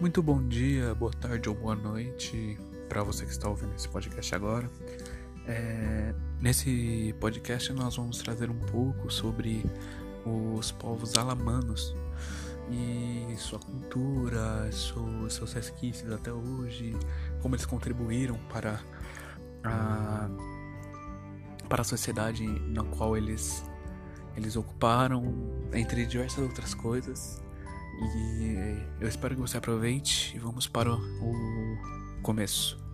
Muito bom dia, boa tarde ou boa noite para você que está ouvindo esse podcast agora. É, nesse podcast nós vamos trazer um pouco sobre os povos alamanos e sua cultura, seus, seus resquícios até hoje, como eles contribuíram para a, para a sociedade na qual eles, eles ocuparam, entre diversas outras coisas. E eu espero que você aproveite e vamos para o começo.